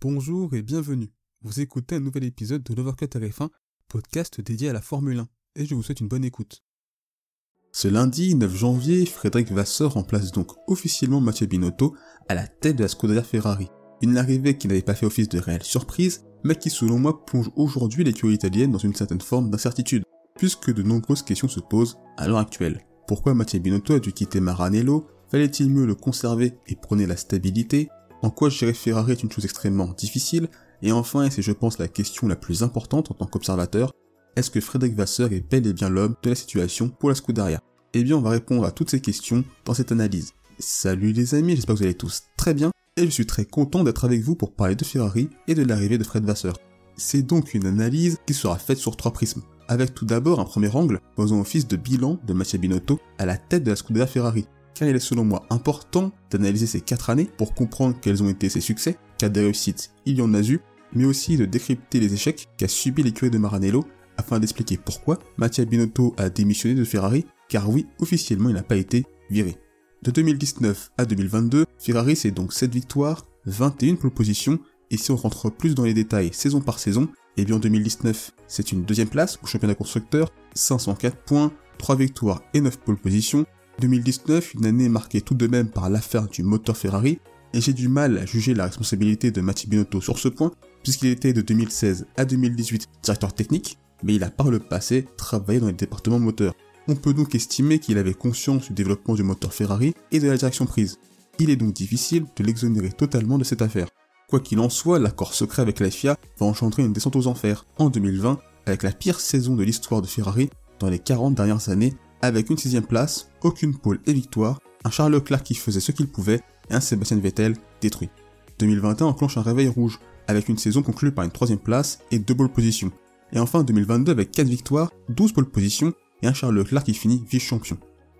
Bonjour et bienvenue. Vous écoutez un nouvel épisode de l'Overcut RF1, podcast dédié à la Formule 1, et je vous souhaite une bonne écoute. Ce lundi 9 janvier, Frédéric Vasseur remplace donc officiellement Mathieu Binotto à la tête de la Scuderia Ferrari. Une arrivée qui n'avait pas fait office de réelle surprise, mais qui selon moi plonge aujourd'hui l'écurie italienne dans une certaine forme d'incertitude, puisque de nombreuses questions se posent à l'heure actuelle. Pourquoi Mathieu Binotto a dû quitter Maranello? Fallait-il mieux le conserver et prôner la stabilité? En quoi gérer Ferrari est une chose extrêmement difficile Et enfin, et c'est je pense la question la plus importante en tant qu'observateur, est-ce que Frédéric Vasseur est bel et bien l'homme de la situation pour la Scuderia? Eh bien, on va répondre à toutes ces questions dans cette analyse. Salut les amis, j'espère que vous allez tous très bien, et je suis très content d'être avec vous pour parler de Ferrari et de l'arrivée de Fred Vasseur. C'est donc une analyse qui sera faite sur trois prismes, avec tout d'abord un premier angle posant office de bilan de Mattia Binotto à la tête de la Scuderia Ferrari, car il est selon moi important d'analyser ces quatre années pour comprendre quels ont été ses succès, car des réussites il y en a eu, mais aussi de décrypter les échecs qu'a subi l'écurie de Maranello afin d'expliquer pourquoi Mattia Binotto a démissionné de Ferrari, car oui, officiellement il n'a pas été viré. De 2019 à 2022, Ferrari c'est donc 7 victoires, 21 pole positions, et si on rentre plus dans les détails saison par saison, et eh bien en 2019 c'est une deuxième place au championnat constructeur, 504 points, 3 victoires et 9 pole positions. 2019, une année marquée tout de même par l'affaire du moteur Ferrari, et j'ai du mal à juger la responsabilité de Mattia Binotto sur ce point, puisqu'il était de 2016 à 2018 directeur technique, mais il a par le passé travaillé dans les départements moteurs. On peut donc estimer qu'il avait conscience du développement du moteur Ferrari et de la direction prise. Il est donc difficile de l'exonérer totalement de cette affaire. Quoi qu'il en soit, l'accord secret avec la FIA va engendrer une descente aux enfers en 2020, avec la pire saison de l'histoire de Ferrari dans les 40 dernières années, avec une sixième place, aucune pole et victoire, un Charles Leclerc qui faisait ce qu'il pouvait et un Sébastien Vettel détruit. 2021 enclenche un réveil rouge, avec une saison conclue par une troisième place et deux pole positions. Et enfin 2022 avec 4 victoires, 12 pole positions et un Charles Leclerc qui finit vice-champion.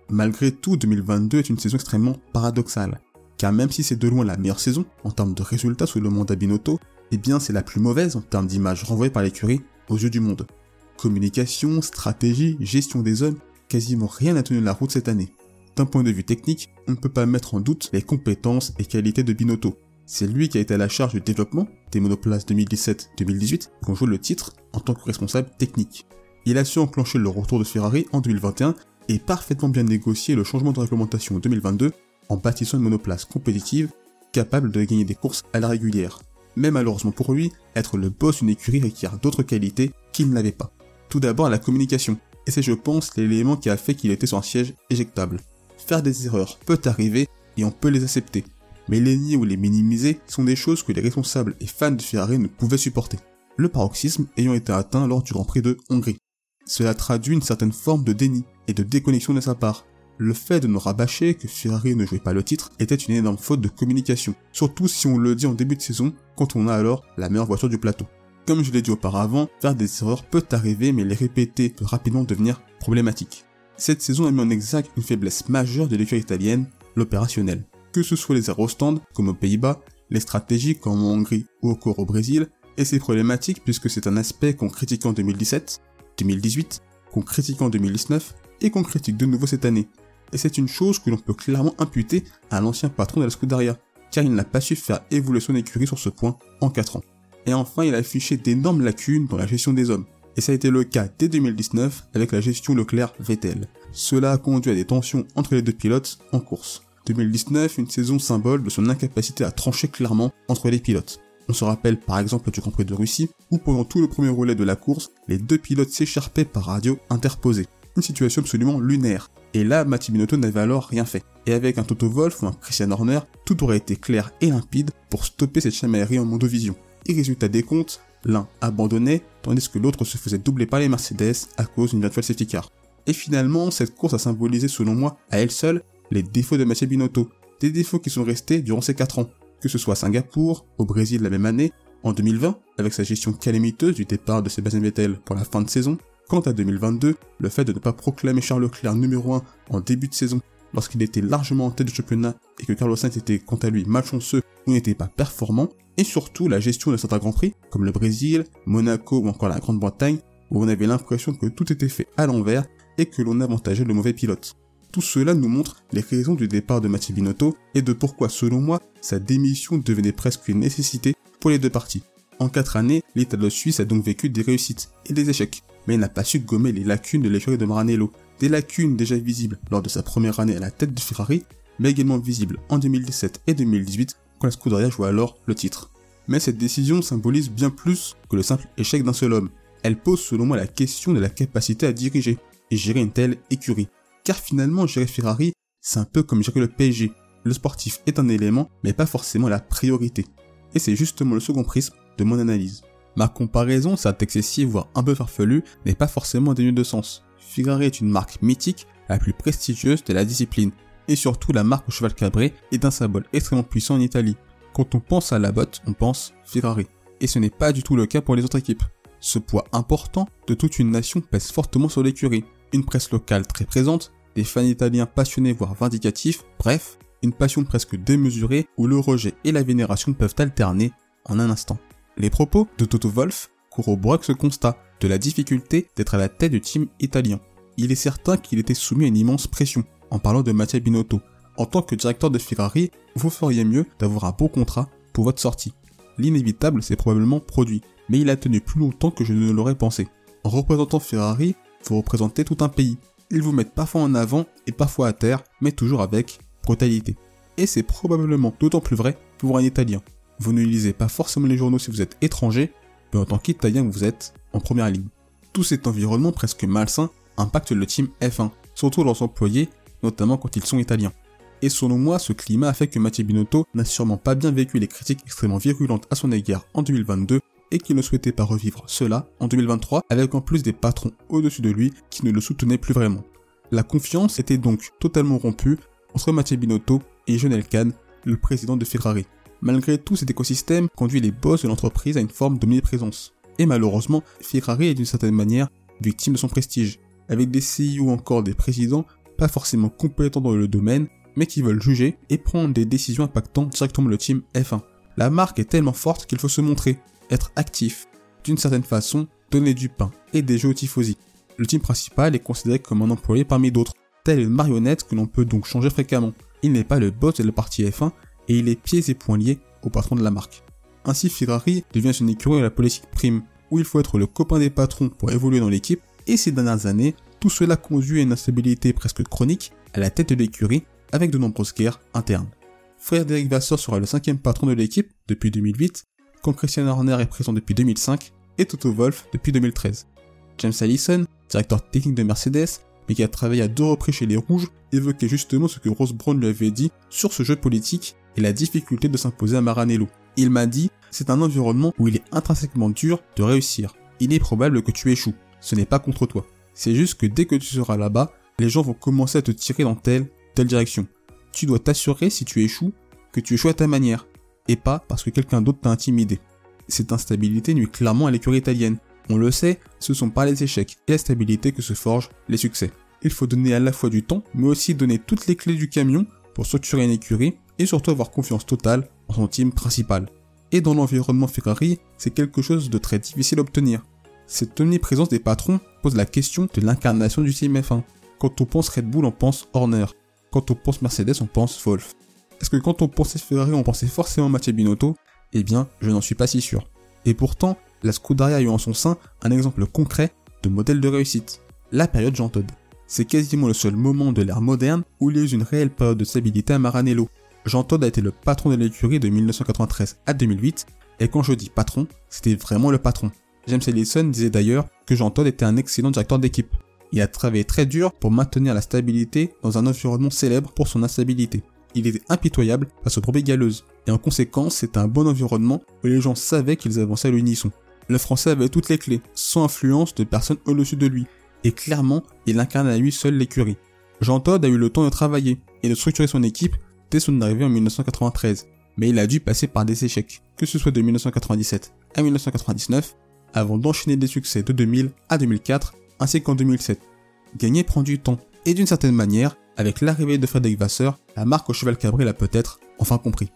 Malgré tout, 2022 est une saison extrêmement paradoxale, car même si c'est de loin la meilleure saison en termes de résultats sous le mandat Binotto, eh bien c'est la plus mauvaise en termes d'image renvoyée par l'écurie aux yeux du monde. Communication, stratégie, gestion des hommes, quasiment rien n'a tenu la route cette année. D'un point de vue technique, on ne peut pas mettre en doute les compétences et qualités de Binotto. C'est lui qui a été à la charge du développement des monoplaces 2017-2018 pour jouer le titre en tant que responsable technique. Il a su enclencher le retour de Ferrari en 2021 et parfaitement bien négocier le changement de réglementation en 2022 en bâtissant une monoplace compétitive capable de gagner des courses à la régulière. Mais malheureusement pour lui, être le boss d'une écurie requiert d'autres qualités qu'il n'avait pas. Tout d'abord la communication, et c'est je pense l'élément qui a fait qu'il était un siège éjectable. Faire des erreurs peut arriver et on peut les accepter, mais les nier ou les minimiser sont des choses que les responsables et fans de Ferrari ne pouvaient supporter. Le paroxysme ayant été atteint lors du Grand Prix de Hongrie. Cela traduit une certaine forme de déni et de déconnexion de sa part. Le fait de nous rabâcher que Ferrari ne jouait pas le titre était une énorme faute de communication, surtout si on le dit en début de saison quand on a alors la meilleure voiture du plateau. Comme je l'ai dit auparavant, faire des erreurs peut arriver mais les répéter peut rapidement devenir problématique. Cette saison a mis en exergue une faiblesse majeure de l'équipe italienne, l'opérationnel. Que ce soit les aérostands, comme aux Pays-Bas, les stratégies comme en Hongrie ou encore au Brésil, et c'est problématique puisque c'est un aspect qu'on critique en 2017, 2018, qu'on critique en 2019 et qu'on critique de nouveau cette année. Et c'est une chose que l'on peut clairement imputer à l'ancien patron de la Scuderia, car il n'a pas su faire évoluer son écurie sur ce point en 4 ans. Et enfin, il a affiché d'énormes lacunes dans la gestion des hommes. Et ça a été le cas dès 2019 avec la gestion Leclerc-Vettel. Cela a conduit à des tensions entre les deux pilotes en course. 2019, une saison symbole de son incapacité à trancher clairement entre les pilotes. On se rappelle par exemple du Grand Prix de Russie, où pendant tout le premier relais de la course, les deux pilotes s'écharpaient par radio interposée. Une situation absolument lunaire. Et là, Mathieu Binotto n'avait alors rien fait. Et avec un Toto Wolff ou un Christian Horner, tout aurait été clair et limpide pour stopper cette chamaillerie en mondovision. Et résultat des comptes, l'un abandonnait, tandis que l'autre se faisait doubler par les Mercedes à cause d'une virtuelle safety car. Et finalement, cette course a symbolisé selon moi, à elle seule, les défauts de Mathieu Binotto, des défauts qui sont restés durant ces 4 ans, que ce soit à Singapour, au Brésil la même année, en 2020, avec sa gestion calamiteuse du départ de Sébastien Vettel pour la fin de saison, quant à 2022, le fait de ne pas proclamer Charles Leclerc numéro 1 en début de saison, lorsqu'il était largement en tête du championnat et que Carlos Sainz était quant à lui malchanceux ou n'était pas performant, et surtout la gestion de certains grands prix, comme le Brésil, Monaco ou encore la Grande-Bretagne, où on avait l'impression que tout était fait à l'envers et que l'on avantageait le mauvais pilote. Tout cela nous montre les raisons du départ de Mathieu Binotto et de pourquoi, selon moi, sa démission devenait presque une nécessité pour les deux parties. En quatre années, l'Italo-Suisse a donc vécu des réussites et des échecs, mais il n'a pas su gommer les lacunes de l'écurie de Maranello, des lacunes déjà visibles lors de sa première année à la tête de Ferrari, mais également visibles en 2017 et 2018 quand la Scuderia jouait alors le titre. Mais cette décision symbolise bien plus que le simple échec d'un seul homme. Elle pose selon moi la question de la capacité à diriger et gérer une telle écurie. Car finalement, gérer Ferrari, c'est un peu comme gérer le PSG. Le sportif est un élément, mais pas forcément la priorité. Et c'est justement le second prisme de mon analyse. Ma comparaison, certes excessive voire un peu farfelue, n'est pas forcément dénuée de sens. Ferrari est une marque mythique, la plus prestigieuse de la discipline, et surtout la marque au cheval cabré est un symbole extrêmement puissant en Italie. Quand on pense à la botte, on pense Ferrari. Et ce n'est pas du tout le cas pour les autres équipes. Ce poids important de toute une nation pèse fortement sur l'écurie. Une presse locale très présente, des fans italiens passionnés voire vindicatifs, bref, une passion presque démesurée où le rejet et la vénération peuvent alterner en un instant. Les propos de Toto Wolff corroborent ce constat de la difficulté d'être à la tête du team italien. Il est certain qu'il était soumis à une immense pression, en parlant de Mattia Binotto. En tant que directeur de Ferrari, vous feriez mieux d'avoir un bon contrat pour votre sortie. L'inévitable s'est probablement produit, mais il a tenu plus longtemps que je ne l'aurais pensé. En représentant Ferrari, vous représentez tout un pays. Ils vous mettent parfois en avant et parfois à terre, mais toujours avec brutalité. Et c'est probablement d'autant plus vrai pour un Italien. Vous ne lisez pas forcément les journaux si vous êtes étranger, mais en tant qu'Italien vous êtes en première ligne. Tout cet environnement presque malsain impacte le team F1, surtout leurs employés, notamment quand ils sont italiens. Et selon moi, ce climat a fait que Mathieu Binotto n'a sûrement pas bien vécu les critiques extrêmement virulentes à son égard en 2022 et qu'il ne souhaitait pas revivre cela en 2023 avec en plus des patrons au-dessus de lui qui ne le soutenaient plus vraiment. La confiance était donc totalement rompue entre Mathieu Binotto et Jonel Kahn, le président de Ferrari. Malgré tout, cet écosystème conduit les boss de l'entreprise à une forme d'omniprésence. Et malheureusement, Ferrari est d'une certaine manière victime de son prestige, avec des CEO ou encore des présidents pas forcément compétents dans le domaine, mais qui veulent juger et prendre des décisions impactant directement le team F1. La marque est tellement forte qu'il faut se montrer, être actif, d'une certaine façon, donner du pain et des jeux aux tifosi. Le team principal est considéré comme un employé parmi d'autres, tel une marionnette que l'on peut donc changer fréquemment. Il n'est pas le boss de la partie F1 et il est pieds et poings liés au patron de la marque. Ainsi Ferrari devient une écurie à la politique prime, où il faut être le copain des patrons pour évoluer dans l'équipe, et ces dernières années, tout cela conduit à une instabilité presque chronique à la tête de l'écurie, avec de nombreuses guerres internes. Frédéric Vasseur sera le cinquième patron de l'équipe depuis 2008, quand Christian Horner est présent depuis 2005, et Toto Wolff depuis 2013. James Allison, directeur technique de Mercedes, mais qui a travaillé à deux reprises chez les Rouges, évoquait justement ce que Rose Brown lui avait dit sur ce jeu politique et la difficulté de s'imposer à Maranello. Il m'a dit, c'est un environnement où il est intrinsèquement dur de réussir. Il est probable que tu échoues. Ce n'est pas contre toi. C'est juste que dès que tu seras là-bas, les gens vont commencer à te tirer dans telle, telle direction. Tu dois t'assurer si tu échoues, que tu échoues à ta manière, et pas parce que quelqu'un d'autre t'a intimidé. Cette instabilité nuit clairement à l'écurie italienne. On le sait, ce sont pas les échecs et la stabilité que se forgent les succès. Il faut donner à la fois du temps, mais aussi donner toutes les clés du camion pour structurer une écurie et surtout avoir confiance totale son team principal. Et dans l'environnement Ferrari, c'est quelque chose de très difficile à obtenir. Cette omniprésence des patrons pose la question de l'incarnation du team F1. Quand on pense Red Bull, on pense Horner. Quand on pense Mercedes, on pense Wolf. Est-ce que quand on pensait Ferrari, on pensait forcément Mathieu Binotto? Eh bien, je n'en suis pas si sûr. Et pourtant, la Scuderia a eu en son sein un exemple concret de modèle de réussite. La période Jean Todt. C'est quasiment le seul moment de l'ère moderne où il y a eu une réelle période de stabilité à Maranello, Jean Todt a été le patron de l'écurie de 1993 à 2008, et quand je dis patron, c'était vraiment le patron. James Ellison disait d'ailleurs que Jean Todt était un excellent directeur d'équipe. Il a travaillé très dur pour maintenir la stabilité dans un environnement célèbre pour son instabilité. Il était impitoyable face aux brebis galeuses, et en conséquence, c'était un bon environnement où les gens savaient qu'ils avançaient à l'unisson. Le français avait toutes les clés, sans influence de personne au-dessus de lui, et clairement, il incarnait à lui seul l'écurie. Jean Todt a eu le temps de travailler et de structurer son équipe dès son arrivée en 1993, mais il a dû passer par des échecs, que ce soit de 1997 à 1999, avant d'enchaîner des succès de 2000 à 2004, ainsi qu'en 2007. Gagner prend du temps, et d'une certaine manière, avec l'arrivée de Frédéric Vasseur, la marque au cheval cabré l'a peut-être enfin compris.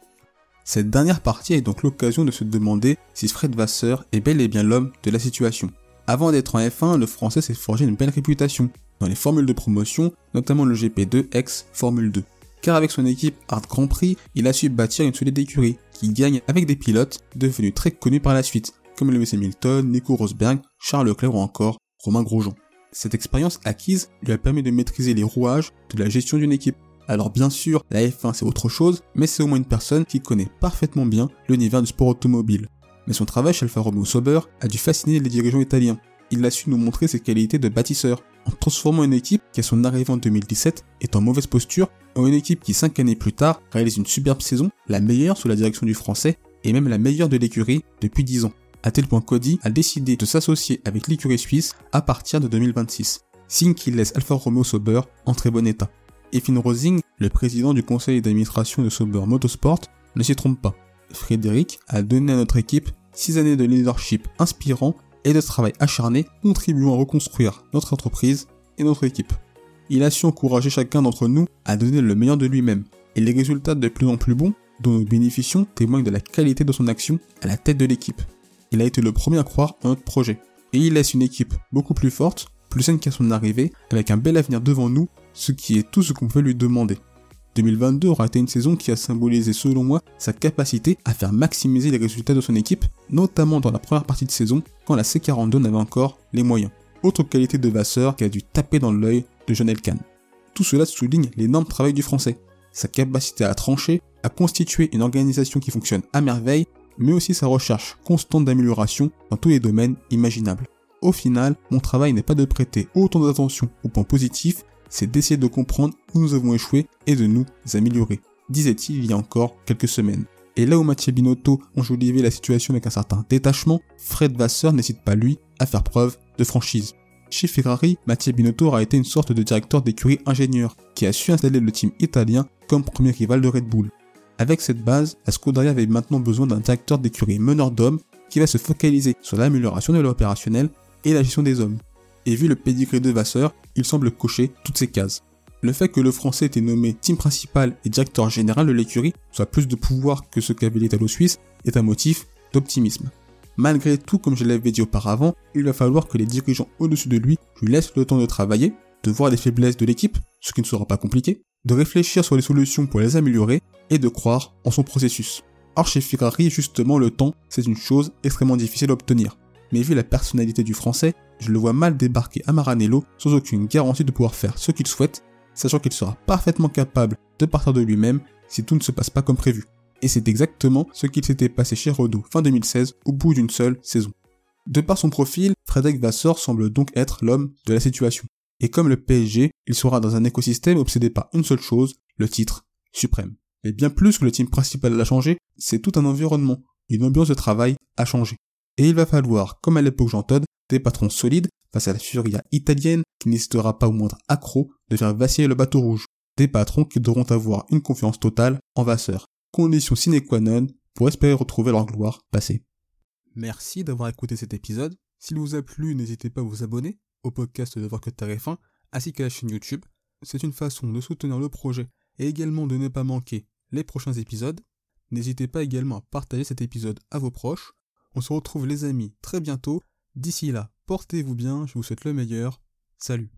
Cette dernière partie est donc l'occasion de se demander si Fred Vasseur est bel et bien l'homme de la situation. Avant d'être en F1, le français s'est forgé une belle réputation dans les formules de promotion, notamment le GP2 ex Formule 2. Car avec son équipe Art Grand Prix, il a su bâtir une solide écurie qui gagne avec des pilotes devenus très connus par la suite, comme Lewis Hamilton, Nico Rosberg, Charles Leclerc ou encore Romain Grosjean. Cette expérience acquise lui a permis de maîtriser les rouages de la gestion d'une équipe. Alors bien sûr, la F1 c'est autre chose, mais c'est au moins une personne qui connaît parfaitement bien l'univers du sport automobile. Mais son travail chez Alfa Romeo Sauber a dû fasciner les dirigeants italiens. Il a su nous montrer ses qualités de bâtisseur, en transformant une équipe qui à son arrivée en 2017 est en mauvaise posture en une équipe qui cinq années plus tard réalise une superbe saison, la meilleure sous la direction du français et même la meilleure de l'écurie depuis 10 ans. À tel point qu'Audi a décidé de s'associer avec l'écurie suisse à partir de 2026, signe qu'il laisse Alfa Romeo Sauber en très bon état. Et Finn Rosing, le président du conseil d'administration de Sauber Motorsport, ne s'y trompe pas. Frédéric a donné à notre équipe 6 années de leadership inspirant et de travail acharné contribuant à reconstruire notre entreprise et notre équipe. Il a su encourager chacun d'entre nous à donner le meilleur de lui-même, et les résultats de plus en plus bons dont nous bénéficions témoignent de la qualité de son action à la tête de l'équipe. Il a été le premier à croire en notre projet, et il laisse une équipe beaucoup plus forte, plus saine qu'à son arrivée, avec un bel avenir devant nous, ce qui est tout ce qu'on peut lui demander. 2022 aura été une saison qui a symbolisé selon moi sa capacité à faire maximiser les résultats de son équipe, notamment dans la première partie de saison quand la C42 n'avait encore les moyens. Autre qualité de Vasseur qui a dû taper dans l'œil de John Elkan. Tout cela souligne l'énorme travail du français, sa capacité à trancher, à constituer une organisation qui fonctionne à merveille, mais aussi sa recherche constante d'amélioration dans tous les domaines imaginables. Au final, mon travail n'est pas de prêter autant d'attention aux points positifs, c'est d'essayer de comprendre où nous avons échoué et de nous améliorer, disait-il il y a encore quelques semaines. Et là où Mathieu Binotto enjolivait la situation avec un certain détachement, Fred Vasseur n'hésite pas lui à faire preuve de franchise. Chez Ferrari, Mathieu Binotto a été une sorte de directeur d'écurie ingénieur qui a su installer le team italien comme premier rival de Red Bull. Avec cette base, la Scuderia avait maintenant besoin d'un directeur d'écurie meneur d'hommes qui va se focaliser sur l'amélioration de l'opérationnel et la gestion des hommes et vu le pédigré de Vasseur, il semble cocher toutes ces cases. Le fait que le français été nommé team principal et directeur général de l'écurie soit plus de pouvoir que ce qu'avait l'Italo-Suisse est un motif d'optimisme. Malgré tout, comme je l'avais dit auparavant, il va falloir que les dirigeants au-dessus de lui lui laissent le temps de travailler, de voir les faiblesses de l'équipe, ce qui ne sera pas compliqué, de réfléchir sur les solutions pour les améliorer et de croire en son processus. Or chez Ferrari, justement, le temps, c'est une chose extrêmement difficile à obtenir. Mais vu la personnalité du français, je le vois mal débarquer à Maranello sans aucune garantie de pouvoir faire ce qu'il souhaite, sachant qu'il sera parfaitement capable de partir de lui-même si tout ne se passe pas comme prévu. Et c'est exactement ce qu'il s'était passé chez Renault fin 2016 au bout d'une seule saison. De par son profil, Frédéric Vassor semble donc être l'homme de la situation. Et comme le PSG, il sera dans un écosystème obsédé par une seule chose, le titre suprême. Mais bien plus que le team principal a changé, c'est tout un environnement, une ambiance de travail a changé. Et il va falloir, comme à l'époque Jean Todt, des patrons solides face à la furia italienne qui n'hésitera pas au moindre accro de faire vaciller le bateau rouge. Des patrons qui devront avoir une confiance totale en Vasseur. Condition sine qua non pour espérer retrouver leur gloire passée. Merci d'avoir écouté cet épisode. S'il vous a plu, n'hésitez pas à vous abonner au podcast de Voir que fin ainsi qu'à la chaîne YouTube. C'est une façon de soutenir le projet et également de ne pas manquer les prochains épisodes. N'hésitez pas également à partager cet épisode à vos proches. On se retrouve les amis très bientôt D'ici là, portez-vous bien, je vous souhaite le meilleur. Salut